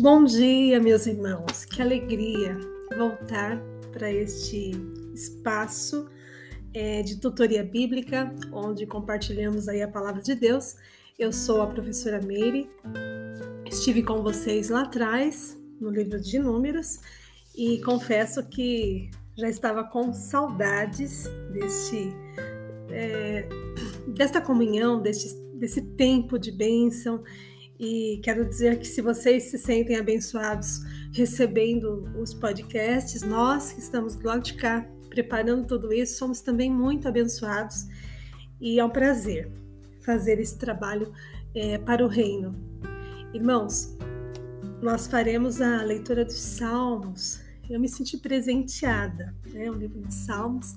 Bom dia, meus irmãos. Que alegria voltar para este espaço é, de tutoria bíblica, onde compartilhamos aí a palavra de Deus. Eu sou a professora Meire. Estive com vocês lá atrás no livro de Números e confesso que já estava com saudades deste é, desta comunhão, deste, desse tempo de bênção e quero dizer que se vocês se sentem abençoados recebendo os podcasts, nós que estamos do lado de cá preparando tudo isso, somos também muito abençoados e é um prazer fazer esse trabalho é, para o reino. Irmãos, nós faremos a leitura dos Salmos. Eu me senti presenteada. Né? um livro de Salmos,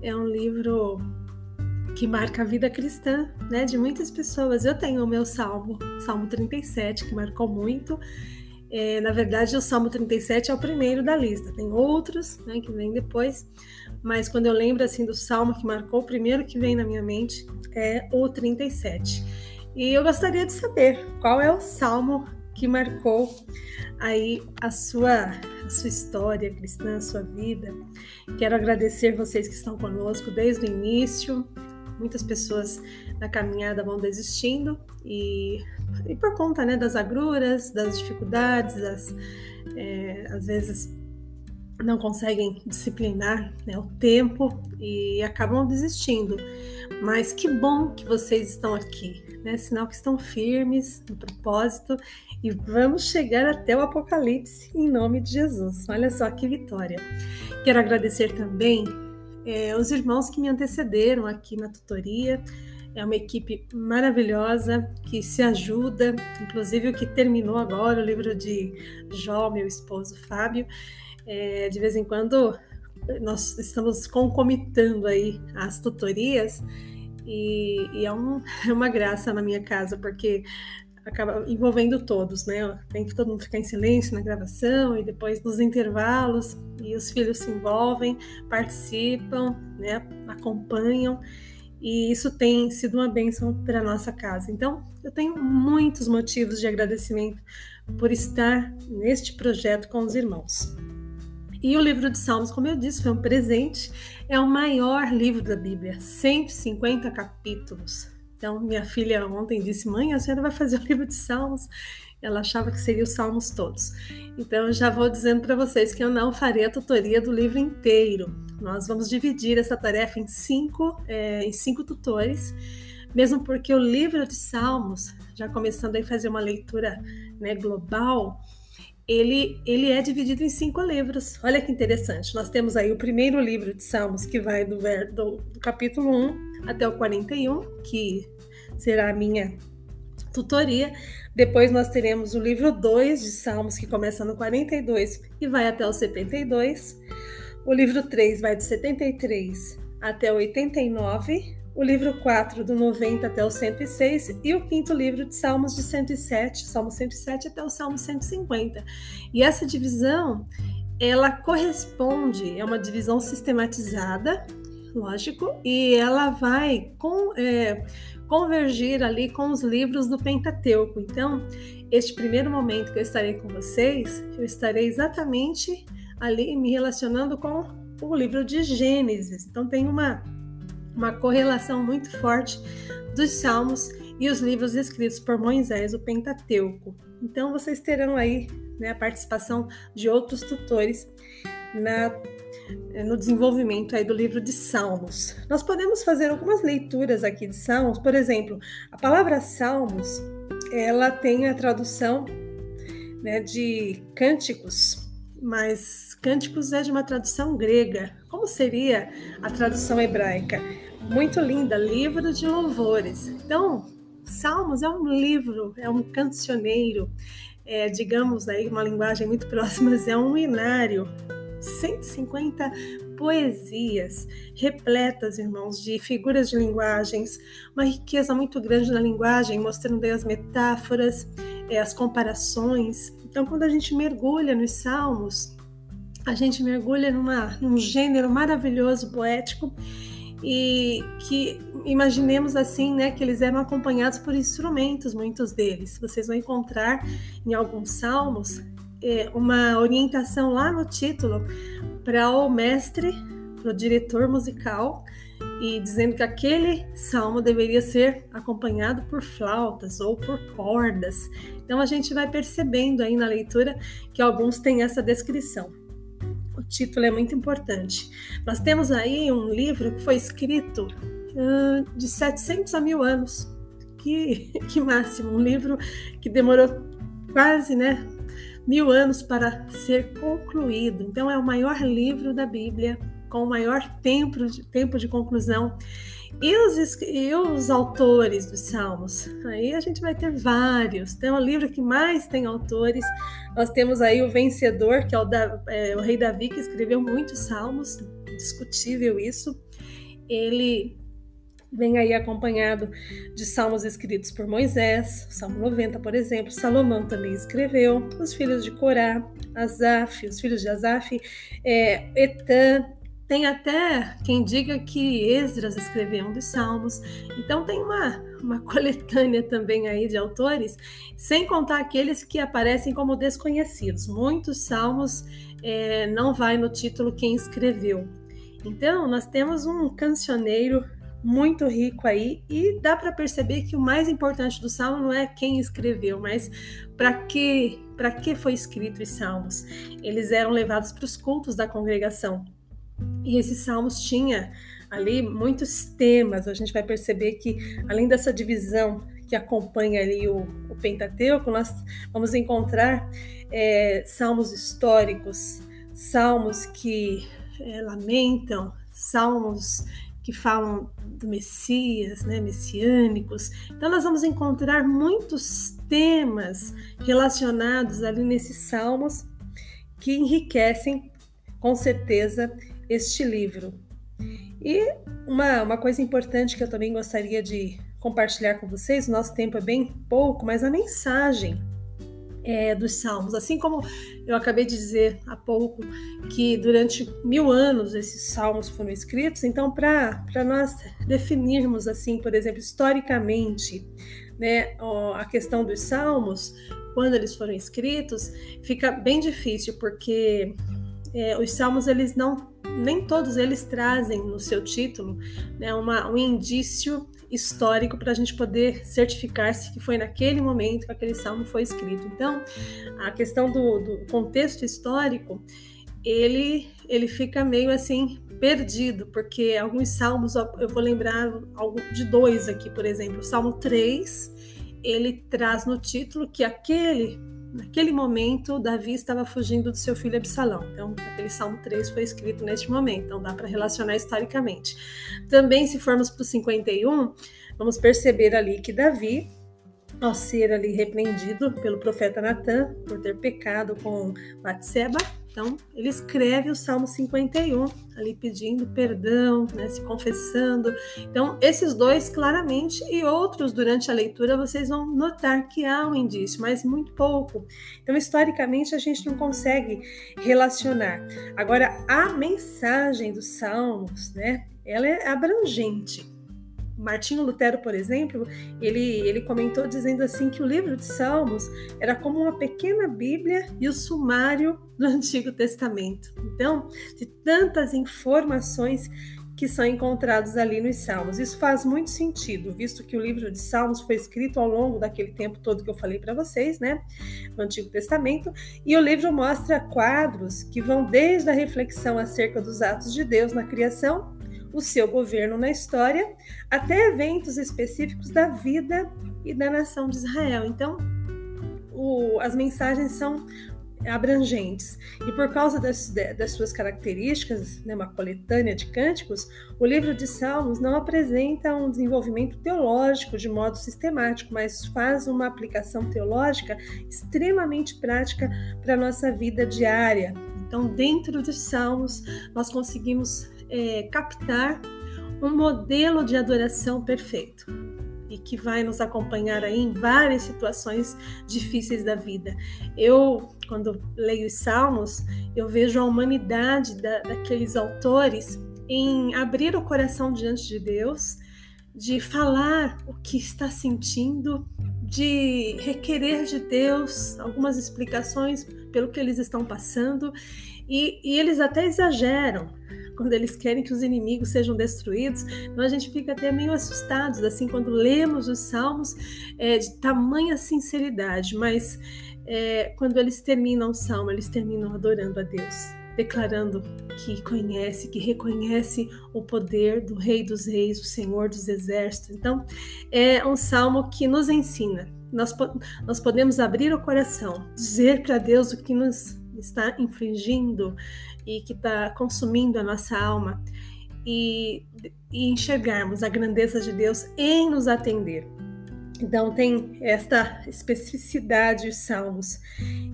é um livro que marca a vida cristã, né, de muitas pessoas. Eu tenho o meu salmo, Salmo 37, que marcou muito. É, na verdade, o Salmo 37 é o primeiro da lista. Tem outros, né, que vêm depois. Mas quando eu lembro assim do salmo que marcou, o primeiro que vem na minha mente é o 37. E eu gostaria de saber qual é o salmo que marcou aí a sua, a sua história cristã, a sua vida. Quero agradecer vocês que estão conosco desde o início, muitas pessoas na caminhada vão desistindo e, e por conta né, das agruras, das dificuldades, das, é, às vezes não conseguem disciplinar né, o tempo e acabam desistindo. Mas que bom que vocês estão aqui, né? Sinal que estão firmes no propósito e vamos chegar até o Apocalipse em nome de Jesus. Olha só que vitória. Quero agradecer também é, os irmãos que me antecederam aqui na tutoria. É uma equipe maravilhosa que se ajuda, inclusive o que terminou agora, o livro de Jó, meu esposo Fábio. É, de vez em quando nós estamos concomitando aí as tutorias e, e é, um, é uma graça na minha casa, porque acaba envolvendo todos, né? Tem que todo mundo ficar em silêncio na gravação e depois nos intervalos e os filhos se envolvem, participam, né? Acompanham e isso tem sido uma bênção para nossa casa. Então, eu tenho muitos motivos de agradecimento por estar neste projeto com os irmãos. E o livro de Salmos, como eu disse, foi um presente, é o maior livro da Bíblia, 150 capítulos. Então, minha filha ontem disse: Mãe, a senhora vai fazer o livro de Salmos? Ela achava que seria os Salmos todos. Então, eu já vou dizendo para vocês que eu não farei a tutoria do livro inteiro. Nós vamos dividir essa tarefa em cinco, é, em cinco tutores, mesmo porque o livro de Salmos, já começando a fazer uma leitura né, global, ele, ele é dividido em cinco livros. Olha que interessante. Nós temos aí o primeiro livro de Salmos, que vai do, do, do capítulo 1 até o 41, que será a minha tutoria. Depois nós teremos o livro 2 de Salmos, que começa no 42 e vai até o 72. O livro 3 vai do 73 até o 89 o livro 4, do 90 até o 106, e o quinto livro de Salmos de 107, Salmo 107 até o Salmo 150. E essa divisão, ela corresponde, é uma divisão sistematizada, lógico, e ela vai com, é, convergir ali com os livros do Pentateuco. Então, este primeiro momento que eu estarei com vocês, eu estarei exatamente ali me relacionando com o livro de Gênesis. Então, tem uma uma correlação muito forte dos Salmos e os livros escritos por Moisés, o Pentateuco. Então vocês terão aí né, a participação de outros tutores na, no desenvolvimento aí do livro de Salmos. Nós podemos fazer algumas leituras aqui de Salmos, por exemplo, a palavra Salmos ela tem a tradução né, de cânticos mas Cânticos é de uma tradução grega. Como seria a tradução hebraica? Muito linda, livro de louvores. Então, Salmos é um livro, é um cancioneiro, é, digamos aí uma linguagem muito próxima, mas é um inário. 150 poesias repletas, irmãos, de figuras de linguagens, uma riqueza muito grande na linguagem, mostrando aí as metáforas, é, as comparações. Então, quando a gente mergulha nos salmos, a gente mergulha numa, num gênero maravilhoso, poético, e que imaginemos assim, né, que eles eram acompanhados por instrumentos, muitos deles. Vocês vão encontrar em alguns salmos uma orientação lá no título para o mestre, para o diretor musical, e dizendo que aquele salmo deveria ser acompanhado por flautas ou por cordas. Então a gente vai percebendo aí na leitura que alguns têm essa descrição. O título é muito importante. Nós temos aí um livro que foi escrito uh, de 700 a mil anos. Que, que máximo! Um livro que demorou quase, né? Mil anos para ser concluído. Então, é o maior livro da Bíblia, com o maior tempo de, tempo de conclusão. E os, e os autores dos Salmos? Aí a gente vai ter vários. Tem um livro que mais tem autores. Nós temos aí o vencedor, que é o, da, é, o rei Davi, que escreveu muitos salmos, discutível isso. Ele vem aí acompanhado de salmos escritos por Moisés, Salmo 90, por exemplo. Salomão também escreveu. Os filhos de Corá, Asaf, os filhos de Asaf, é, Etan, tem até quem diga que Esdras escreveu um dos salmos. Então tem uma, uma coletânea também aí de autores, sem contar aqueles que aparecem como desconhecidos. Muitos salmos é, não vai no título quem escreveu. Então nós temos um cancioneiro muito rico aí e dá para perceber que o mais importante do salmo não é quem escreveu, mas para que para que foi escrito os salmos. Eles eram levados para os cultos da congregação. E esses salmos tinha ali muitos temas. A gente vai perceber que além dessa divisão que acompanha ali o, o Pentateuco, nós vamos encontrar é, salmos históricos, salmos que é, lamentam, salmos que falam do Messias, né, messiânicos. Então nós vamos encontrar muitos temas relacionados ali nesses salmos que enriquecem com certeza este livro. E uma, uma coisa importante que eu também gostaria de compartilhar com vocês, nosso tempo é bem pouco, mas a mensagem é, dos Salmos. Assim como eu acabei de dizer há pouco que durante mil anos esses Salmos foram escritos, então para nós definirmos assim, por exemplo, historicamente, né, a questão dos Salmos, quando eles foram escritos, fica bem difícil porque é, os salmos eles não nem todos eles trazem no seu título né, uma, um indício histórico para a gente poder certificar-se que foi naquele momento que aquele salmo foi escrito. Então, a questão do, do contexto histórico ele ele fica meio assim perdido, porque alguns salmos, eu vou lembrar de dois aqui, por exemplo, o Salmo 3, ele traz no título que aquele naquele momento, Davi estava fugindo do seu filho Absalão. Então, aquele Salmo 3 foi escrito neste momento, então dá para relacionar historicamente. Também, se formos para o 51, vamos perceber ali que Davi, ao ser ali repreendido pelo profeta Natan por ter pecado com Batseba, então, ele escreve o Salmo 51, ali pedindo perdão, né, se confessando. Então, esses dois claramente e outros durante a leitura vocês vão notar que há um indício, mas muito pouco. Então, historicamente, a gente não consegue relacionar. Agora, a mensagem dos Salmos, né, ela é abrangente. Martinho Lutero, por exemplo, ele, ele comentou dizendo assim que o livro de Salmos era como uma pequena Bíblia e o sumário do Antigo Testamento. Então, de tantas informações que são encontrados ali nos Salmos. Isso faz muito sentido, visto que o livro de Salmos foi escrito ao longo daquele tempo todo que eu falei para vocês, né, no Antigo Testamento, e o livro mostra quadros que vão desde a reflexão acerca dos atos de Deus na criação o seu governo na história, até eventos específicos da vida e da nação de Israel. Então, o, as mensagens são abrangentes. E por causa das, das suas características, né, uma coletânea de cânticos, o livro de Salmos não apresenta um desenvolvimento teológico de modo sistemático, mas faz uma aplicação teológica extremamente prática para a nossa vida diária. Então, dentro dos Salmos, nós conseguimos é, captar um modelo de adoração perfeito e que vai nos acompanhar aí em várias situações difíceis da vida. Eu, quando leio os Salmos, eu vejo a humanidade da, daqueles autores em abrir o coração diante de Deus, de falar o que está sentindo, de requerer de Deus algumas explicações pelo que eles estão passando, e, e eles até exageram quando eles querem que os inimigos sejam destruídos, então a gente fica até meio assustados, assim, quando lemos os salmos é, de tamanha sinceridade, mas é, quando eles terminam o salmo, eles terminam adorando a Deus, declarando que conhece, que reconhece o poder do Rei dos Reis, o Senhor dos Exércitos. Então, é um salmo que nos ensina. Nós, nós podemos abrir o coração, dizer para Deus o que nos está infringindo e que está consumindo a nossa alma e, e enxergarmos a grandeza de Deus em nos atender. Então tem esta especificidade os salmos.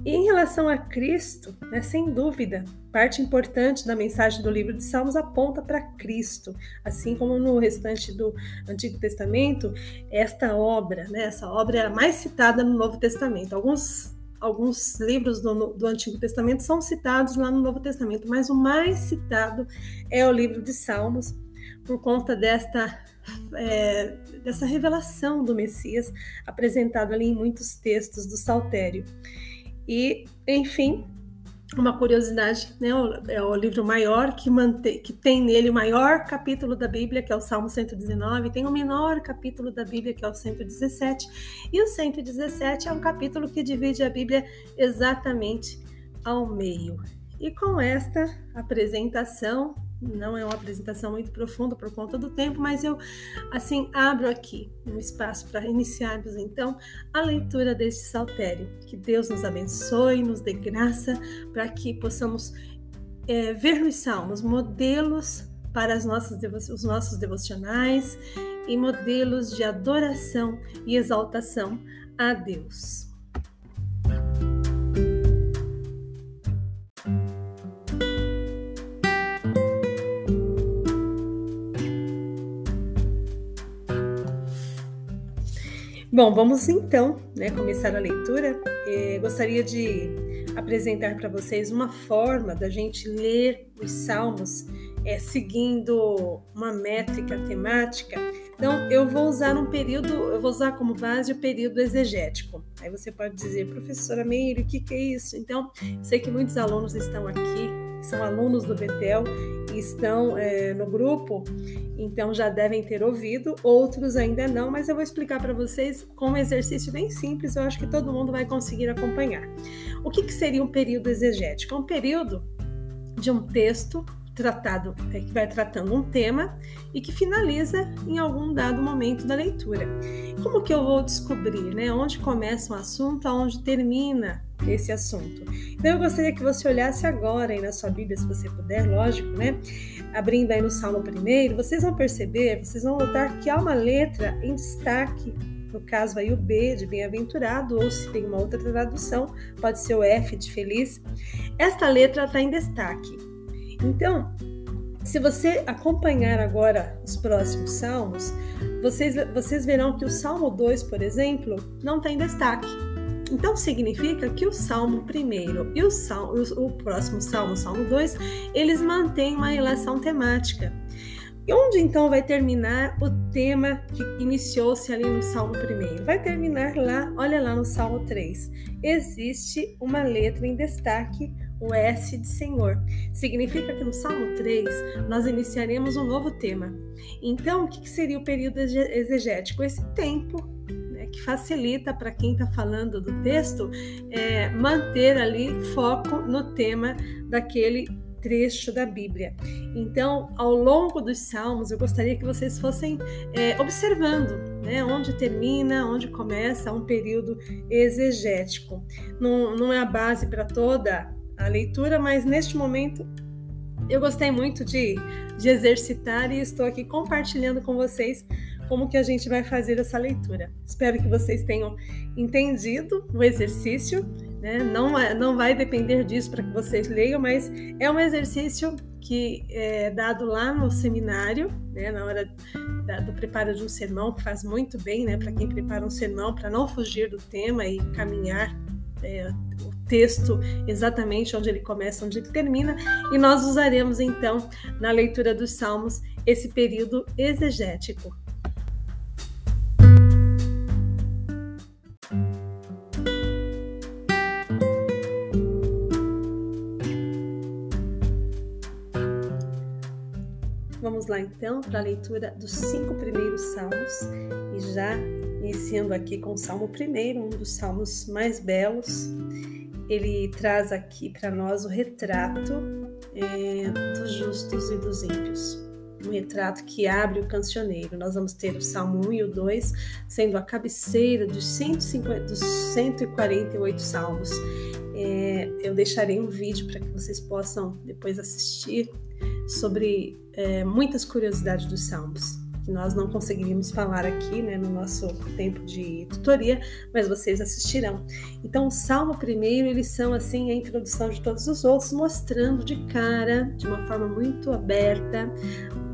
E em relação a Cristo, né, sem dúvida, parte importante da mensagem do livro de Salmos aponta para Cristo, assim como no restante do Antigo Testamento, esta obra, né, essa obra é a mais citada no Novo Testamento. Alguns alguns livros do, do, Antigo Testamento são citados lá no Novo Testamento, mas o mais citado é o livro de Salmos, por conta desta, é, dessa revelação do Messias apresentado ali em muitos textos do Saltério. E, enfim, uma curiosidade, né? É o livro maior que, mantém, que tem nele o maior capítulo da Bíblia, que é o Salmo 119, tem o menor capítulo da Bíblia, que é o 117, e o 117 é um capítulo que divide a Bíblia exatamente ao meio. E com esta apresentação, não é uma apresentação muito profunda por conta do tempo, mas eu assim abro aqui um espaço para iniciarmos então a leitura deste saltério. Que Deus nos abençoe, nos dê graça para que possamos é, ver nos salmos modelos para nossas, os nossos devocionais e modelos de adoração e exaltação a Deus. Bom, vamos então né, começar a leitura. É, gostaria de apresentar para vocês uma forma da gente ler os salmos é, seguindo uma métrica temática. Então, eu vou usar um período, eu vou usar como base o período exegético. Aí você pode dizer, professora Meire, o que, que é isso? Então, sei que muitos alunos estão aqui são alunos do Betel e estão é, no grupo, então já devem ter ouvido, outros ainda não, mas eu vou explicar para vocês com um exercício bem simples, eu acho que todo mundo vai conseguir acompanhar. O que, que seria um período exegético? É um período de um texto tratado, é, que vai tratando um tema e que finaliza em algum dado momento da leitura. Como que eu vou descobrir, né, onde começa um assunto, aonde termina esse assunto? Então eu gostaria que você olhasse agora aí na sua Bíblia, se você puder, lógico, né? Abrindo aí no Salmo primeiro, vocês vão perceber, vocês vão notar que há uma letra em destaque no caso aí o B de bem-aventurado, ou se tem uma outra tradução, pode ser o F de feliz. Esta letra está em destaque. Então, se você acompanhar agora os próximos salmos, vocês, vocês verão que o Salmo 2, por exemplo, não tem destaque. Então significa que o Salmo primeiro e o, salmo, o próximo Salmo, o Salmo 2, eles mantêm uma relação temática. E onde então vai terminar o tema que iniciou-se ali no Salmo 1? Vai terminar lá, olha lá no Salmo 3. Existe uma letra em destaque o S de Senhor. Significa que no Salmo 3 nós iniciaremos um novo tema. Então, o que seria o período exegético? Esse tempo né, que facilita para quem está falando do texto é, manter ali foco no tema daquele trecho da Bíblia. Então, ao longo dos salmos, eu gostaria que vocês fossem é, observando né, onde termina, onde começa um período exegético. Não, não é a base para toda a leitura, mas neste momento eu gostei muito de, de exercitar e estou aqui compartilhando com vocês como que a gente vai fazer essa leitura. Espero que vocês tenham entendido o exercício, né? não, não vai depender disso para que vocês leiam, mas é um exercício que é dado lá no seminário, né? na hora da, do preparo de um sermão, que faz muito bem né? para quem prepara um sermão, para não fugir do tema e caminhar é, texto exatamente onde ele começa, onde ele termina, e nós usaremos então na leitura dos Salmos esse período exegético. Vamos lá então para a leitura dos cinco primeiros salmos e já iniciando aqui com o salmo primeiro, um dos salmos mais belos. Ele traz aqui para nós o retrato é, dos justos e dos ímpios. Um retrato que abre o cancioneiro. Nós vamos ter o Salmo 1 e o 2 sendo a cabeceira dos, 150, dos 148 salmos. É, eu deixarei um vídeo para que vocês possam depois assistir sobre é, muitas curiosidades dos Salmos, nós não conseguiríamos falar aqui né, no nosso tempo de tutoria, mas vocês assistirão. Então, o Salmo primeiro, eles são assim a introdução de todos os outros, mostrando de cara, de uma forma muito aberta,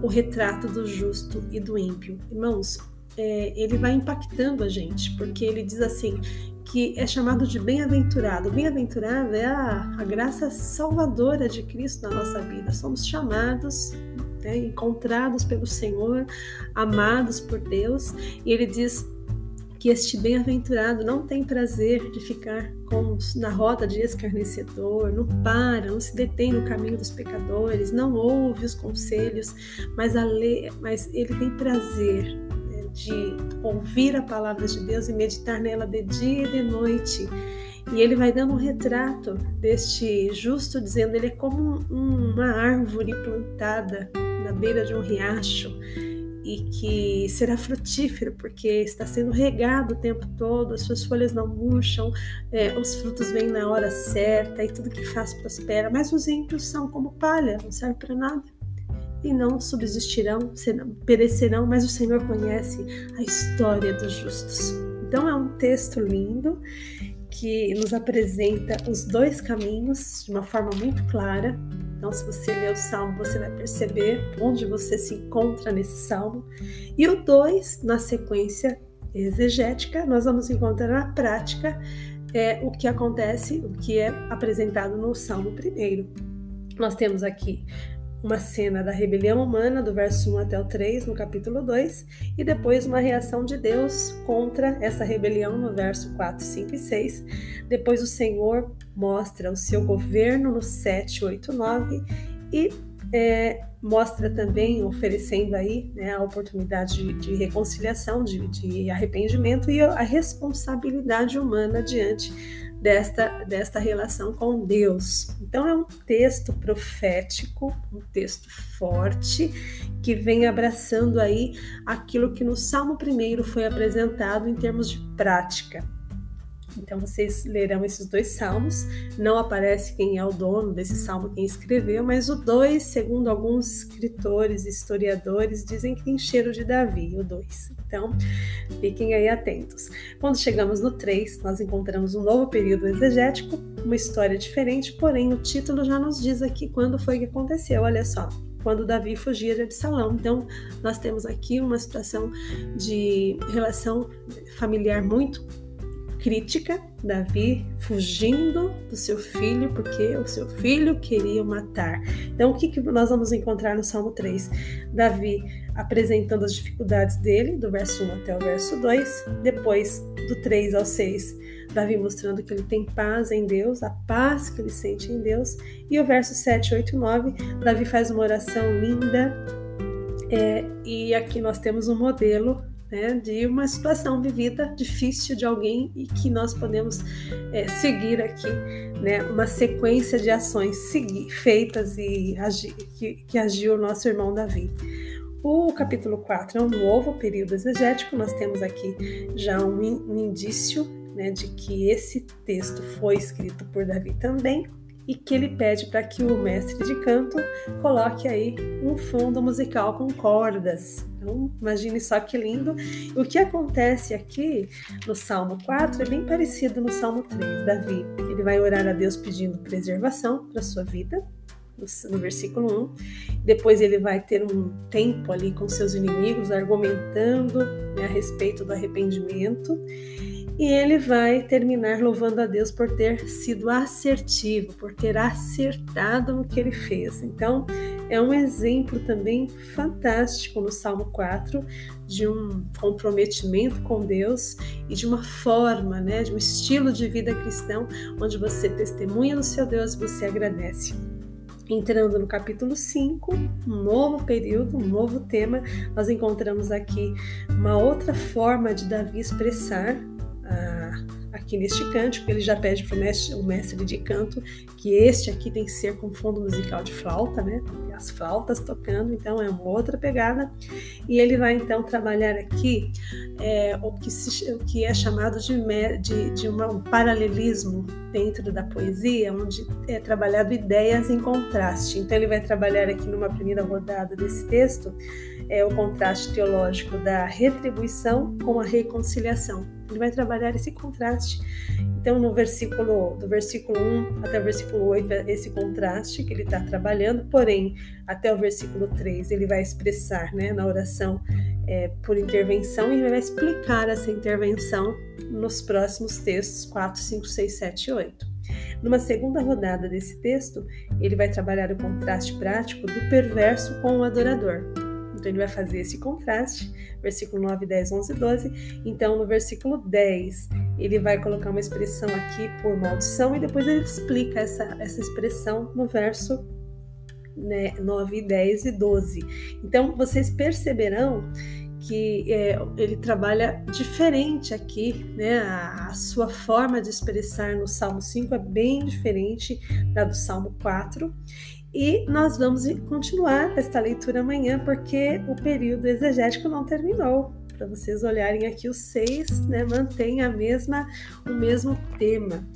o retrato do justo e do ímpio. Irmãos, é, ele vai impactando a gente, porque ele diz assim: que é chamado de bem-aventurado. Bem-aventurado é a, a, graça salvadora de Cristo na nossa vida. Somos chamados, né, encontrados pelo Senhor, amados por Deus, e ele diz que este bem-aventurado não tem prazer de ficar com, na roda de escarnecedor, não para, não se detém no caminho dos pecadores, não ouve os conselhos, mas, lei, mas ele tem prazer de ouvir a palavra de Deus e meditar nela de dia e de noite. E ele vai dando um retrato deste justo, dizendo ele é como uma árvore plantada na beira de um riacho e que será frutífero porque está sendo regado o tempo todo, as suas folhas não murcham, é, os frutos vêm na hora certa e tudo que faz prospera. Mas os ímpios são como palha, não serve para nada e não subsistirão, perecerão, mas o Senhor conhece a história dos justos. Então é um texto lindo que nos apresenta os dois caminhos de uma forma muito clara. Então, se você ler o salmo, você vai perceber onde você se encontra nesse salmo. E o dois, na sequência exegética, nós vamos encontrar na prática é, o que acontece, o que é apresentado no salmo primeiro. Nós temos aqui uma cena da rebelião humana, do verso 1 até o 3, no capítulo 2, e depois uma reação de Deus contra essa rebelião, no verso 4, 5 e 6. Depois o Senhor mostra o seu governo no 7, 8, 9 e é, mostra também, oferecendo aí né, a oportunidade de, de reconciliação, de, de arrependimento e a responsabilidade humana diante desta, desta relação com Deus. Então, é um texto profético, um texto forte, que vem abraçando aí aquilo que no Salmo 1 foi apresentado em termos de prática. Então vocês lerão esses dois salmos. Não aparece quem é o dono desse salmo, quem escreveu, mas o 2, segundo alguns escritores e historiadores, dizem que tem cheiro de Davi, o 2. Então fiquem aí atentos. Quando chegamos no 3, nós encontramos um novo período exegético, uma história diferente, porém o título já nos diz aqui quando foi que aconteceu. Olha só, quando Davi fugia de Absalão. Então, nós temos aqui uma situação de relação familiar muito crítica, Davi fugindo do seu filho porque o seu filho queria matar. Então, o que, que nós vamos encontrar no Salmo 3? Davi apresentando as dificuldades dele, do verso 1 até o verso 2, depois do 3 ao 6, Davi mostrando que ele tem paz em Deus, a paz que ele sente em Deus, e o verso 7, 8 e 9, Davi faz uma oração linda, é, e aqui nós temos um modelo né, de uma situação vivida difícil de alguém e que nós podemos é, seguir aqui né, uma sequência de ações feitas e que, que agiu o nosso irmão Davi. O capítulo 4 é um novo período exegético, nós temos aqui já um, um indício né, de que esse texto foi escrito por Davi também, e que ele pede para que o mestre de canto coloque aí um fundo musical com cordas. Então, imagine só que lindo. O que acontece aqui no Salmo 4 é bem parecido no Salmo 3. Davi, ele vai orar a Deus pedindo preservação para sua vida, no versículo 1. Depois ele vai ter um tempo ali com seus inimigos, argumentando né, a respeito do arrependimento. E ele vai terminar louvando a Deus por ter sido assertivo, por ter acertado no que ele fez. Então, é um exemplo também fantástico no Salmo 4 de um comprometimento com Deus e de uma forma, né, de um estilo de vida cristão onde você testemunha no seu Deus e você agradece. Entrando no capítulo 5, um novo período, um novo tema, nós encontramos aqui uma outra forma de Davi expressar aqui neste cântico, ele já pede para o mestre, de canto que este aqui tem que ser com fundo musical de flauta, né? As flautas tocando, então é uma outra pegada. E ele vai então trabalhar aqui é, o, que se, o, que é chamado de, de, de um paralelismo dentro da poesia, onde é trabalhado ideias em contraste. Então ele vai trabalhar aqui numa primeira rodada desse texto é o contraste teológico da retribuição com a reconciliação. Ele vai trabalhar esse contraste. Então, no versículo do versículo 1 até o versículo 8, é esse contraste que ele está trabalhando, porém, até o versículo 3, ele vai expressar né, na oração é, por intervenção e vai explicar essa intervenção nos próximos textos 4, 5, 6, 7 e 8. Numa segunda rodada desse texto, ele vai trabalhar o contraste prático do perverso com o adorador. Então ele vai fazer esse contraste, versículo 9, 10, 11, 12. Então no versículo 10, ele vai colocar uma expressão aqui por maldição e depois ele explica essa, essa expressão no verso né, 9, 10 e 12. Então vocês perceberão que é, ele trabalha diferente aqui, né? A, a, sua forma de expressar no Salmo 5 é bem diferente da do Salmo 4. E nós vamos continuar esta leitura amanhã, porque o período exegético não terminou. Para vocês olharem aqui, os seis né, mantém a mesma, o mesmo tema.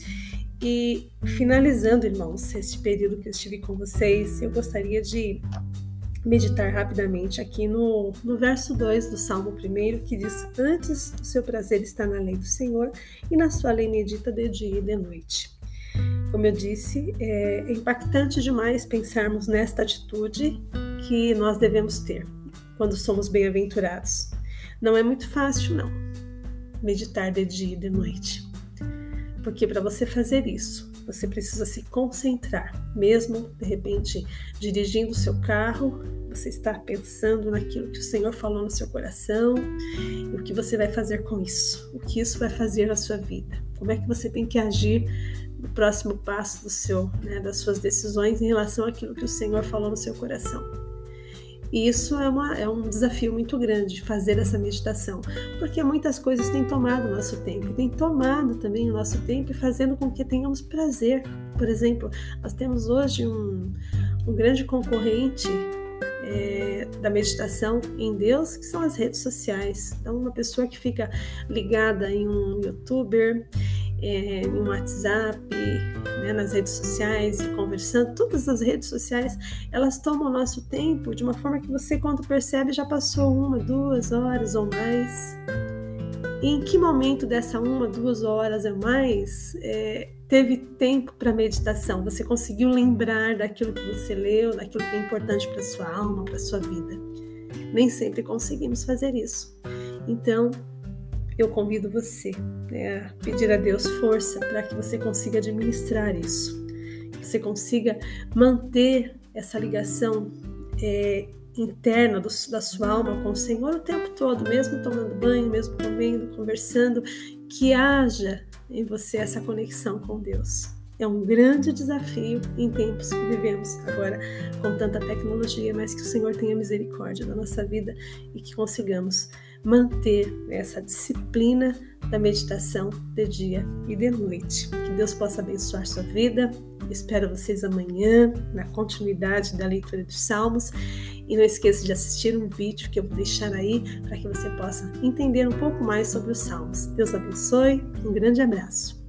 E finalizando, irmãos, esse período que eu estive com vocês, eu gostaria de meditar rapidamente aqui no, no verso 2 do Salmo 1, que diz: Antes o seu prazer está na lei do Senhor, e na sua lei medita de dia e de noite. Como eu disse, é impactante demais pensarmos nesta atitude que nós devemos ter quando somos bem-aventurados. Não é muito fácil, não, meditar de dia e de noite. Porque para você fazer isso, você precisa se concentrar, mesmo de repente dirigindo o seu carro, você está pensando naquilo que o Senhor falou no seu coração e o que você vai fazer com isso, o que isso vai fazer na sua vida, como é que você tem que agir o próximo passo do seu, né, das suas decisões em relação àquilo que o Senhor falou no seu coração. E isso é, uma, é um desafio muito grande, fazer essa meditação, porque muitas coisas têm tomado o nosso tempo, têm tomado também o nosso tempo e fazendo com que tenhamos prazer. Por exemplo, nós temos hoje um, um grande concorrente é, da meditação em Deus, que são as redes sociais. Então, uma pessoa que fica ligada em um youtuber, é, no WhatsApp, né, nas redes sociais, conversando, todas as redes sociais, elas tomam o nosso tempo de uma forma que você, quando percebe, já passou uma, duas horas ou mais. E em que momento dessa uma, duas horas ou mais é, teve tempo para meditação? Você conseguiu lembrar daquilo que você leu, daquilo que é importante para sua alma, para sua vida? Nem sempre conseguimos fazer isso. Então, eu convido você né, a pedir a Deus força para que você consiga administrar isso, que você consiga manter essa ligação é, interna do, da sua alma com o Senhor o tempo todo, mesmo tomando banho, mesmo comendo, conversando, que haja em você essa conexão com Deus. É um grande desafio em tempos que vivemos agora com tanta tecnologia, mas que o Senhor tenha misericórdia da nossa vida e que consigamos manter essa disciplina da meditação de dia e de noite. Que Deus possa abençoar sua vida. Espero vocês amanhã na continuidade da leitura dos Salmos. E não esqueça de assistir um vídeo que eu vou deixar aí para que você possa entender um pouco mais sobre os Salmos. Deus abençoe. Um grande abraço.